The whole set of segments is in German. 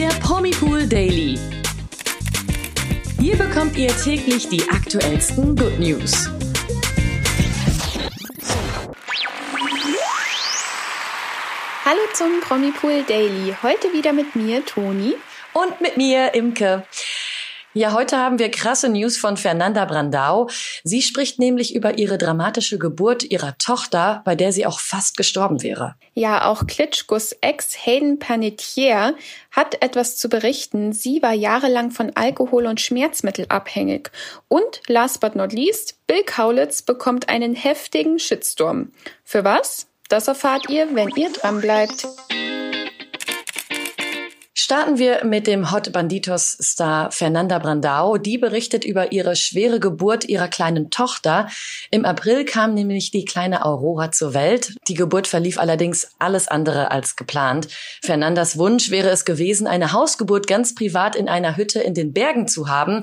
der Promipool Daily. Hier bekommt ihr täglich die aktuellsten Good News. Hallo zum Promipool Daily. Heute wieder mit mir, Toni. Und mit mir, Imke. Ja, heute haben wir krasse News von Fernanda Brandau. Sie spricht nämlich über ihre dramatische Geburt ihrer Tochter, bei der sie auch fast gestorben wäre. Ja, auch Klitschkos Ex Hayden Panettiere hat etwas zu berichten. Sie war jahrelang von Alkohol und Schmerzmittel abhängig. Und last but not least, Bill Kaulitz bekommt einen heftigen Shitstorm. Für was? Das erfahrt ihr, wenn ihr dran bleibt. Starten wir mit dem Hot Banditos-Star Fernanda Brandao. Die berichtet über ihre schwere Geburt ihrer kleinen Tochter. Im April kam nämlich die kleine Aurora zur Welt. Die Geburt verlief allerdings alles andere als geplant. Fernandas Wunsch wäre es gewesen, eine Hausgeburt ganz privat in einer Hütte in den Bergen zu haben.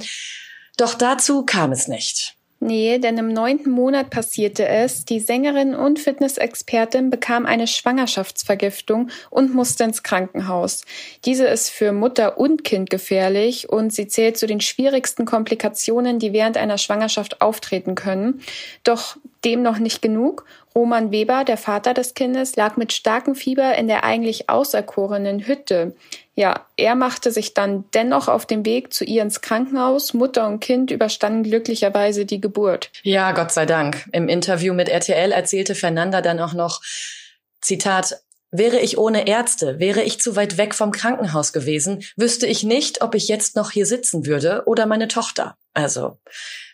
Doch dazu kam es nicht. Nee, denn im neunten Monat passierte es. Die Sängerin und Fitnessexpertin bekam eine Schwangerschaftsvergiftung und musste ins Krankenhaus. Diese ist für Mutter und Kind gefährlich und sie zählt zu den schwierigsten Komplikationen, die während einer Schwangerschaft auftreten können. Doch dem noch nicht genug. Roman Weber, der Vater des Kindes, lag mit starkem Fieber in der eigentlich auserkorenen Hütte. Ja, er machte sich dann dennoch auf den Weg zu ihr ins Krankenhaus. Mutter und Kind überstanden glücklicherweise die Geburt. Ja, Gott sei Dank. Im Interview mit RTL erzählte Fernanda dann auch noch, Zitat, Wäre ich ohne Ärzte, wäre ich zu weit weg vom Krankenhaus gewesen, wüsste ich nicht, ob ich jetzt noch hier sitzen würde oder meine Tochter. Also,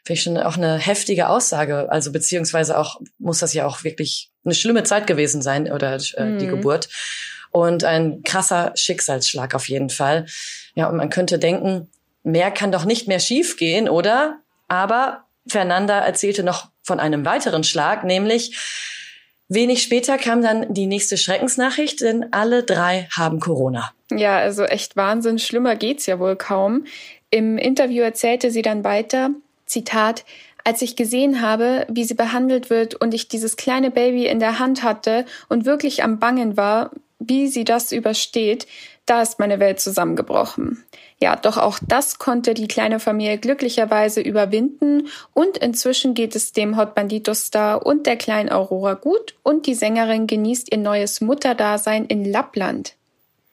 finde ich schon auch eine heftige Aussage. Also, beziehungsweise auch, muss das ja auch wirklich eine schlimme Zeit gewesen sein oder äh, mhm. die Geburt und ein krasser Schicksalsschlag auf jeden Fall. Ja, und man könnte denken, mehr kann doch nicht mehr schiefgehen, oder? Aber Fernanda erzählte noch von einem weiteren Schlag, nämlich wenig später kam dann die nächste Schreckensnachricht, denn alle drei haben Corona. Ja, also echt Wahnsinn, schlimmer geht's ja wohl kaum. Im Interview erzählte sie dann weiter, Zitat, als ich gesehen habe, wie sie behandelt wird und ich dieses kleine Baby in der Hand hatte und wirklich am Bangen war, wie sie das übersteht, da ist meine Welt zusammengebrochen. Ja, doch auch das konnte die kleine Familie glücklicherweise überwinden und inzwischen geht es dem Hot Bandito Star und der kleinen Aurora gut und die Sängerin genießt ihr neues Mutterdasein in Lappland.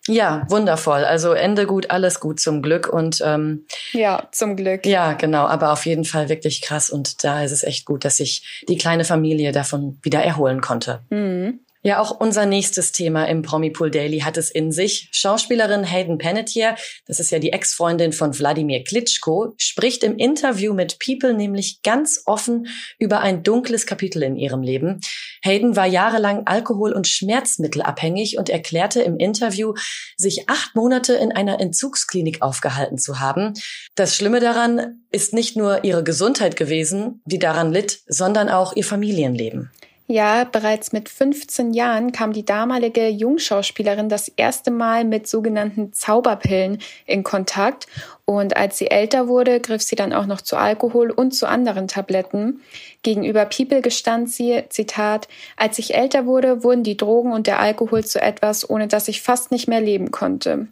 Ja, wundervoll. Also Ende gut, alles gut zum Glück und ähm, ja, zum Glück. Ja, genau. Aber auf jeden Fall wirklich krass und da ist es echt gut, dass sich die kleine Familie davon wieder erholen konnte. Mhm. Ja, auch unser nächstes Thema im Promipool Daily hat es in sich. Schauspielerin Hayden Panettiere, das ist ja die Ex-Freundin von Wladimir Klitschko, spricht im Interview mit People nämlich ganz offen über ein dunkles Kapitel in ihrem Leben. Hayden war jahrelang Alkohol- und Schmerzmittelabhängig und erklärte im Interview, sich acht Monate in einer Entzugsklinik aufgehalten zu haben. Das Schlimme daran ist nicht nur ihre Gesundheit gewesen, die daran litt, sondern auch ihr Familienleben. Ja, bereits mit 15 Jahren kam die damalige Jungschauspielerin das erste Mal mit sogenannten Zauberpillen in Kontakt. Und als sie älter wurde, griff sie dann auch noch zu Alkohol und zu anderen Tabletten. Gegenüber People gestand sie, Zitat, als ich älter wurde, wurden die Drogen und der Alkohol zu etwas, ohne das ich fast nicht mehr leben konnte.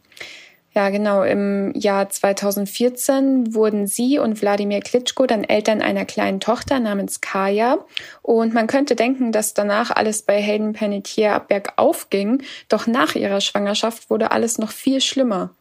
Ja, genau. Im Jahr 2014 wurden sie und Wladimir Klitschko dann Eltern einer kleinen Tochter namens Kaya. Und man könnte denken, dass danach alles bei Hayden Panettiere bergauf ging. Doch nach ihrer Schwangerschaft wurde alles noch viel schlimmer.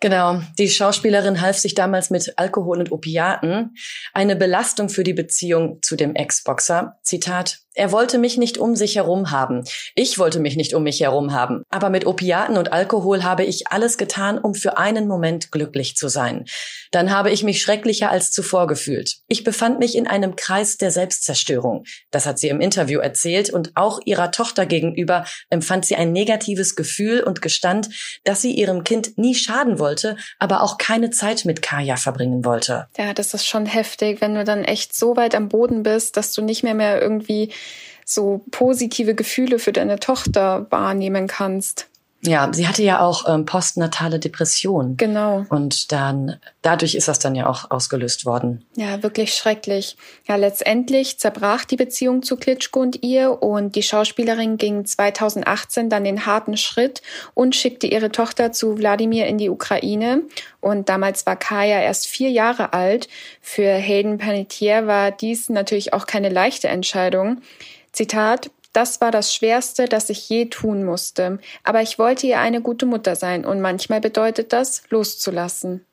Genau, die Schauspielerin half sich damals mit Alkohol und Opiaten. Eine Belastung für die Beziehung zu dem Ex-Boxer. Zitat, er wollte mich nicht um sich herum haben. Ich wollte mich nicht um mich herum haben. Aber mit Opiaten und Alkohol habe ich alles getan, um für einen Moment glücklich zu sein. Dann habe ich mich schrecklicher als zuvor gefühlt. Ich befand mich in einem Kreis der Selbstzerstörung. Das hat sie im Interview erzählt und auch ihrer Tochter gegenüber empfand sie ein negatives Gefühl und gestand, dass sie ihrem Kind nie schaden wollte, aber auch keine Zeit mit Kaya verbringen wollte. Ja, das ist schon heftig, wenn du dann echt so weit am Boden bist, dass du nicht mehr mehr irgendwie so positive Gefühle für deine Tochter wahrnehmen kannst. Ja, sie hatte ja auch ähm, postnatale Depression. Genau. Und dann, dadurch ist das dann ja auch ausgelöst worden. Ja, wirklich schrecklich. Ja, letztendlich zerbrach die Beziehung zu Klitschko und ihr und die Schauspielerin ging 2018 dann den harten Schritt und schickte ihre Tochter zu Wladimir in die Ukraine. Und damals war Kaya erst vier Jahre alt. Für Hayden Panettiere war dies natürlich auch keine leichte Entscheidung. Zitat, das war das Schwerste, das ich je tun musste. Aber ich wollte ihr eine gute Mutter sein und manchmal bedeutet das, loszulassen.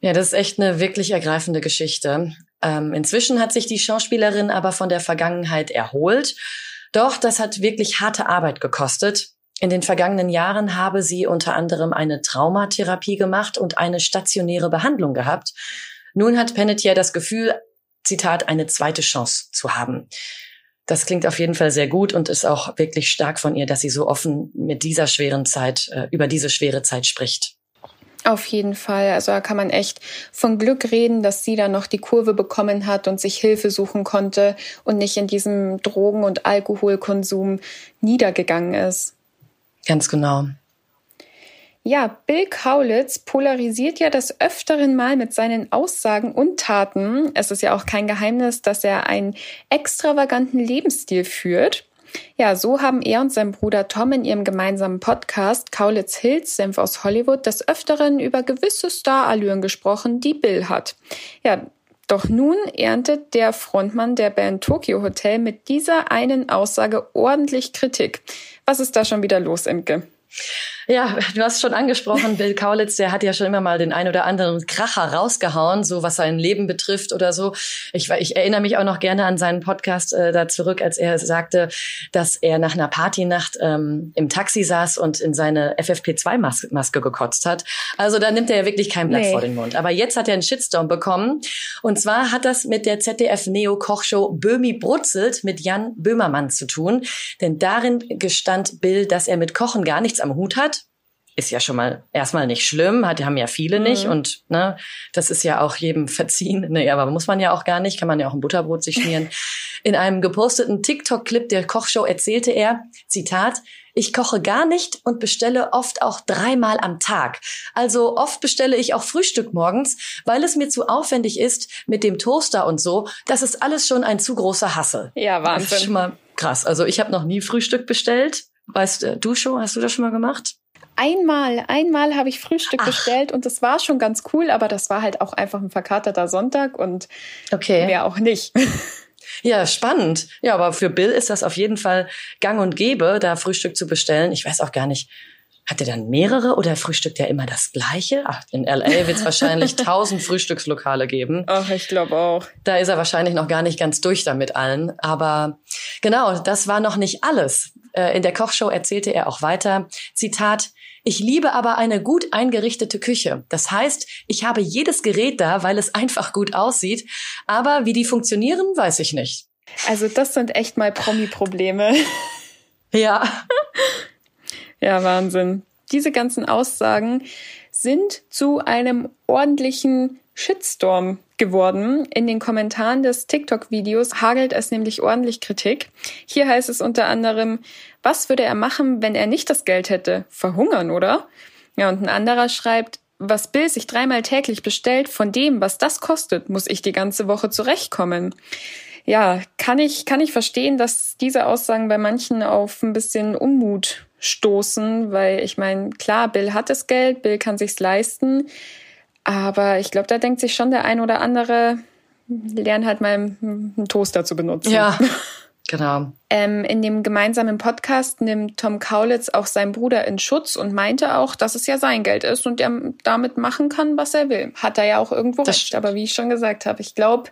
Ja, das ist echt eine wirklich ergreifende Geschichte. Ähm, inzwischen hat sich die Schauspielerin aber von der Vergangenheit erholt. Doch das hat wirklich harte Arbeit gekostet. In den vergangenen Jahren habe sie unter anderem eine Traumatherapie gemacht und eine stationäre Behandlung gehabt. Nun hat Pennetier das Gefühl, Zitat, eine zweite Chance zu haben. Das klingt auf jeden Fall sehr gut und ist auch wirklich stark von ihr, dass sie so offen mit dieser schweren Zeit, äh, über diese schwere Zeit spricht. Auf jeden Fall. Also da kann man echt von Glück reden, dass sie dann noch die Kurve bekommen hat und sich Hilfe suchen konnte und nicht in diesem Drogen- und Alkoholkonsum niedergegangen ist. Ganz genau. Ja, Bill Kaulitz polarisiert ja des Öfteren mal mit seinen Aussagen und Taten. Es ist ja auch kein Geheimnis, dass er einen extravaganten Lebensstil führt. Ja, so haben er und sein Bruder Tom in ihrem gemeinsamen Podcast Kaulitz Hills Senf aus Hollywood des Öfteren über gewisse Starallüren gesprochen, die Bill hat. Ja, doch nun erntet der Frontmann der Band Tokyo Hotel mit dieser einen Aussage ordentlich Kritik. Was ist da schon wieder los, Imke? Ja, du hast schon angesprochen, Bill Kaulitz, der hat ja schon immer mal den ein oder anderen Kracher rausgehauen, so was sein Leben betrifft oder so. Ich, ich erinnere mich auch noch gerne an seinen Podcast äh, da zurück, als er sagte, dass er nach einer Partynacht ähm, im Taxi saß und in seine FFP2-Maske gekotzt hat. Also da nimmt er ja wirklich kein Blatt nee. vor den Mund. Aber jetzt hat er einen Shitstorm bekommen. Und zwar hat das mit der ZDF-Neo-Kochshow Böhmi brutzelt mit Jan Böhmermann zu tun. Denn darin gestand Bill, dass er mit Kochen gar nichts am Hut hat ist ja schon mal erstmal nicht schlimm, hat haben ja viele nicht mhm. und ne, das ist ja auch jedem verziehen. Ne, aber muss man ja auch gar nicht, kann man ja auch ein Butterbrot sich schmieren. In einem geposteten TikTok-Clip der Kochshow erzählte er, Zitat, ich koche gar nicht und bestelle oft auch dreimal am Tag. Also oft bestelle ich auch Frühstück morgens, weil es mir zu aufwendig ist mit dem Toaster und so. Das ist alles schon ein zu großer Hassel. Ja, Wahnsinn. Das ist schon mal krass. Also ich habe noch nie Frühstück bestellt. Weißt du schon, hast du das schon mal gemacht? Einmal, einmal habe ich Frühstück Ach. bestellt und das war schon ganz cool, aber das war halt auch einfach ein verkaterter Sonntag und okay. mehr auch nicht. Ja, spannend. Ja, aber für Bill ist das auf jeden Fall gang und gäbe, da Frühstück zu bestellen. Ich weiß auch gar nicht, hat er dann mehrere oder frühstückt er immer das gleiche? Ach, in LA wird es wahrscheinlich tausend Frühstückslokale geben. Ach, ich glaube auch. Da ist er wahrscheinlich noch gar nicht ganz durch damit allen. Aber genau, das war noch nicht alles. Äh, in der Kochshow erzählte er auch weiter, Zitat, ich liebe aber eine gut eingerichtete Küche. Das heißt, ich habe jedes Gerät da, weil es einfach gut aussieht. Aber wie die funktionieren, weiß ich nicht. Also das sind echt mal Promi-Probleme. Ja. ja, Wahnsinn. Diese ganzen Aussagen sind zu einem ordentlichen Shitstorm geworden. In den Kommentaren des TikTok-Videos hagelt es nämlich ordentlich Kritik. Hier heißt es unter anderem, was würde er machen, wenn er nicht das Geld hätte? Verhungern, oder? Ja, und ein anderer schreibt, was Bill sich dreimal täglich bestellt, von dem, was das kostet, muss ich die ganze Woche zurechtkommen. Ja, kann ich, kann ich verstehen, dass diese Aussagen bei manchen auf ein bisschen Unmut stoßen, weil ich meine, klar, Bill hat das Geld, Bill kann sich's leisten, aber ich glaube, da denkt sich schon der ein oder andere, lern halt mal einen Toaster zu benutzen. Ja. Genau. Ähm, in dem gemeinsamen Podcast nimmt Tom Kaulitz auch seinen Bruder in Schutz und meinte auch, dass es ja sein Geld ist und er damit machen kann, was er will. Hat er ja auch irgendwo das recht. Stimmt. Aber wie ich schon gesagt habe, ich glaube,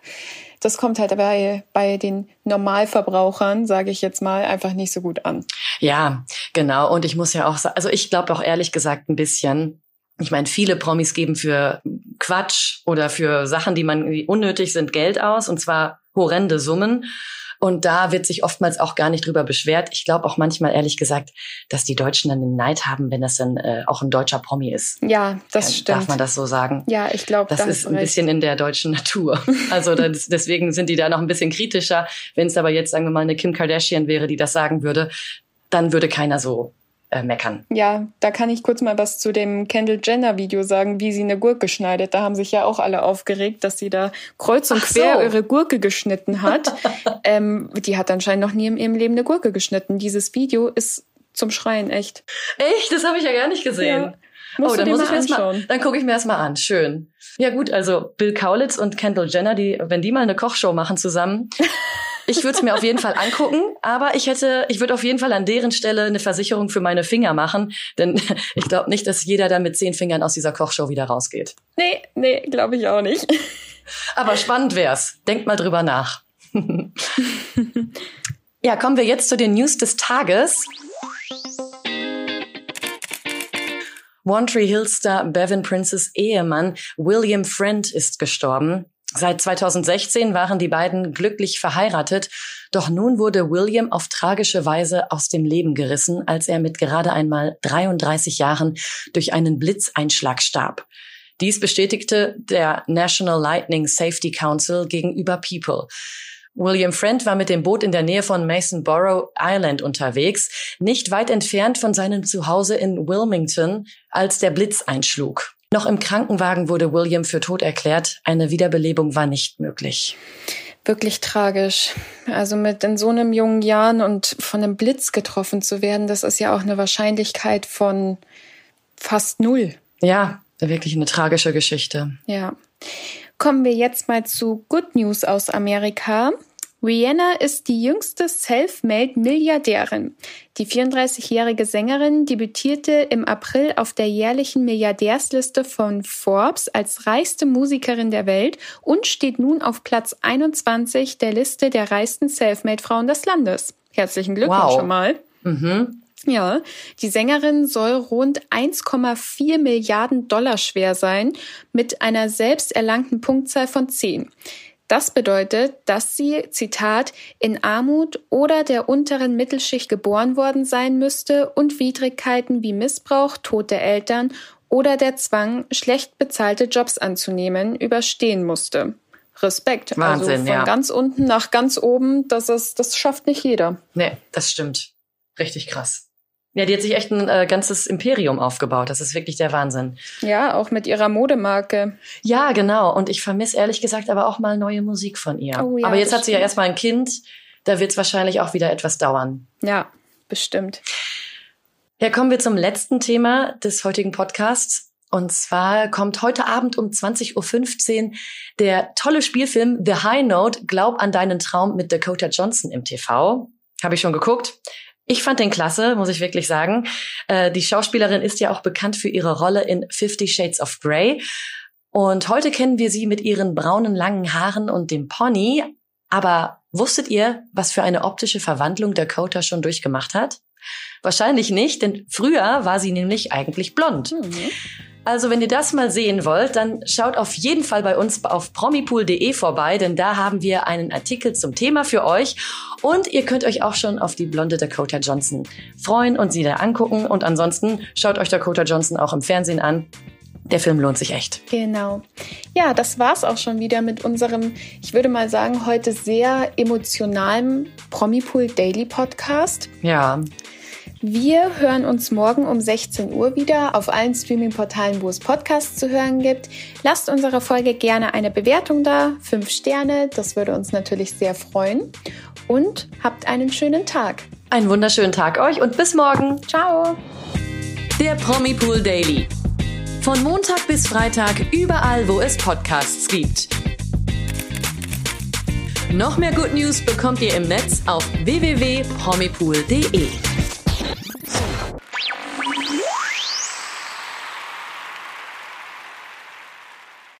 das kommt halt bei, bei den Normalverbrauchern, sage ich jetzt mal, einfach nicht so gut an. Ja, genau. Und ich muss ja auch sagen, also ich glaube auch ehrlich gesagt ein bisschen, ich meine, viele Promis geben für Quatsch oder für Sachen, die man die unnötig sind, Geld aus und zwar horrende Summen. Und da wird sich oftmals auch gar nicht drüber beschwert. Ich glaube auch manchmal ehrlich gesagt, dass die Deutschen dann den Neid haben, wenn das dann äh, auch ein deutscher Promi ist. Ja, das Kann, stimmt. Darf man das so sagen? Ja, ich glaube, das ist ein recht. bisschen in der deutschen Natur. Also das, deswegen sind die da noch ein bisschen kritischer. Wenn es aber jetzt sagen wir mal eine Kim Kardashian wäre, die das sagen würde, dann würde keiner so äh, meckern. Ja, da kann ich kurz mal was zu dem Kendall Jenner Video sagen, wie sie eine Gurke schneidet. Da haben sich ja auch alle aufgeregt, dass sie da kreuz und Ach quer so. ihre Gurke geschnitten hat. ähm, die hat anscheinend noch nie in ihrem Leben eine Gurke geschnitten. Dieses Video ist zum Schreien echt. Echt? Das habe ich ja gar nicht gesehen. Ja. Musst oh, dann muss mal ich mir das mal, anschauen. dann gucke ich mir das mal an. Schön. Ja gut, also Bill Kaulitz und Kendall Jenner, die, wenn die mal eine Kochshow machen zusammen, ich würde es mir auf jeden Fall angucken, aber ich hätte, ich würde auf jeden Fall an deren Stelle eine Versicherung für meine Finger machen, denn ich glaube nicht, dass jeder dann mit zehn Fingern aus dieser Kochshow wieder rausgeht. Nee, nee, glaube ich auch nicht. Aber spannend wär's. Denkt mal drüber nach. ja, kommen wir jetzt zu den News des Tages. One Tree Hill Star Bevan Princes Ehemann William Friend ist gestorben. Seit 2016 waren die beiden glücklich verheiratet, doch nun wurde William auf tragische Weise aus dem Leben gerissen, als er mit gerade einmal 33 Jahren durch einen Blitzeinschlag starb. Dies bestätigte der National Lightning Safety Council gegenüber People. William Friend war mit dem Boot in der Nähe von Masonborough Island unterwegs, nicht weit entfernt von seinem Zuhause in Wilmington, als der Blitz einschlug. Noch im Krankenwagen wurde William für tot erklärt. Eine Wiederbelebung war nicht möglich. Wirklich tragisch. Also mit in so einem jungen Jahren und von einem Blitz getroffen zu werden, das ist ja auch eine Wahrscheinlichkeit von fast null. Ja, wirklich eine tragische Geschichte. Ja. Kommen wir jetzt mal zu Good News aus Amerika. Rihanna ist die jüngste Self-Made-Milliardärin. Die 34-jährige Sängerin debütierte im April auf der jährlichen Milliardärsliste von Forbes als reichste Musikerin der Welt und steht nun auf Platz 21 der Liste der reichsten Self-Made-Frauen des Landes. Herzlichen Glückwunsch Wow. schon mal. Mhm. Ja, die Sängerin soll rund 1,4 Milliarden Dollar schwer sein, mit einer selbst erlangten Punktzahl von 10. Das bedeutet, dass sie, Zitat, in Armut oder der unteren Mittelschicht geboren worden sein müsste und Widrigkeiten wie Missbrauch, tote Eltern oder der Zwang, schlecht bezahlte Jobs anzunehmen, überstehen musste. Respekt. Wahnsinn, also von ja. ganz unten nach ganz oben, das ist, das schafft nicht jeder. Nee, das stimmt. Richtig krass. Ja, die hat sich echt ein äh, ganzes Imperium aufgebaut. Das ist wirklich der Wahnsinn. Ja, auch mit ihrer Modemarke. Ja, genau. Und ich vermisse ehrlich gesagt aber auch mal neue Musik von ihr. Oh ja, aber jetzt hat sie ja erstmal ein Kind. Da wird es wahrscheinlich auch wieder etwas dauern. Ja, bestimmt. Ja, kommen wir zum letzten Thema des heutigen Podcasts. Und zwar kommt heute Abend um 20.15 Uhr der tolle Spielfilm The High Note, Glaub an deinen Traum mit Dakota Johnson im TV. Habe ich schon geguckt. Ich fand den klasse, muss ich wirklich sagen. Äh, die Schauspielerin ist ja auch bekannt für ihre Rolle in Fifty Shades of Grey. Und heute kennen wir sie mit ihren braunen langen Haaren und dem Pony. Aber wusstet ihr, was für eine optische Verwandlung Dakota schon durchgemacht hat? Wahrscheinlich nicht, denn früher war sie nämlich eigentlich blond. Also wenn ihr das mal sehen wollt, dann schaut auf jeden Fall bei uns auf promipool.de vorbei, denn da haben wir einen Artikel zum Thema für euch und ihr könnt euch auch schon auf die blonde Dakota Johnson freuen und sie da angucken und ansonsten schaut euch Dakota Johnson auch im Fernsehen an. Der Film lohnt sich echt. Genau. Ja, das war's auch schon wieder mit unserem, ich würde mal sagen, heute sehr emotionalen Promipool Daily Podcast. Ja, Wir hören uns morgen um 16 Uhr wieder auf allen Streaming-Portalen, wo es Podcasts zu hören gibt. Lasst unserer Folge gerne eine Bewertung da, fünf Sterne, das würde uns natürlich sehr freuen. Und habt einen schönen Tag. einen wunderschönen Tag euch und bis morgen. Ciao! Der Promipool Daily. Von Montag bis Freitag überall, wo es Podcasts gibt. Noch mehr Good News bekommt ihr im Netz auf www.promipool.de.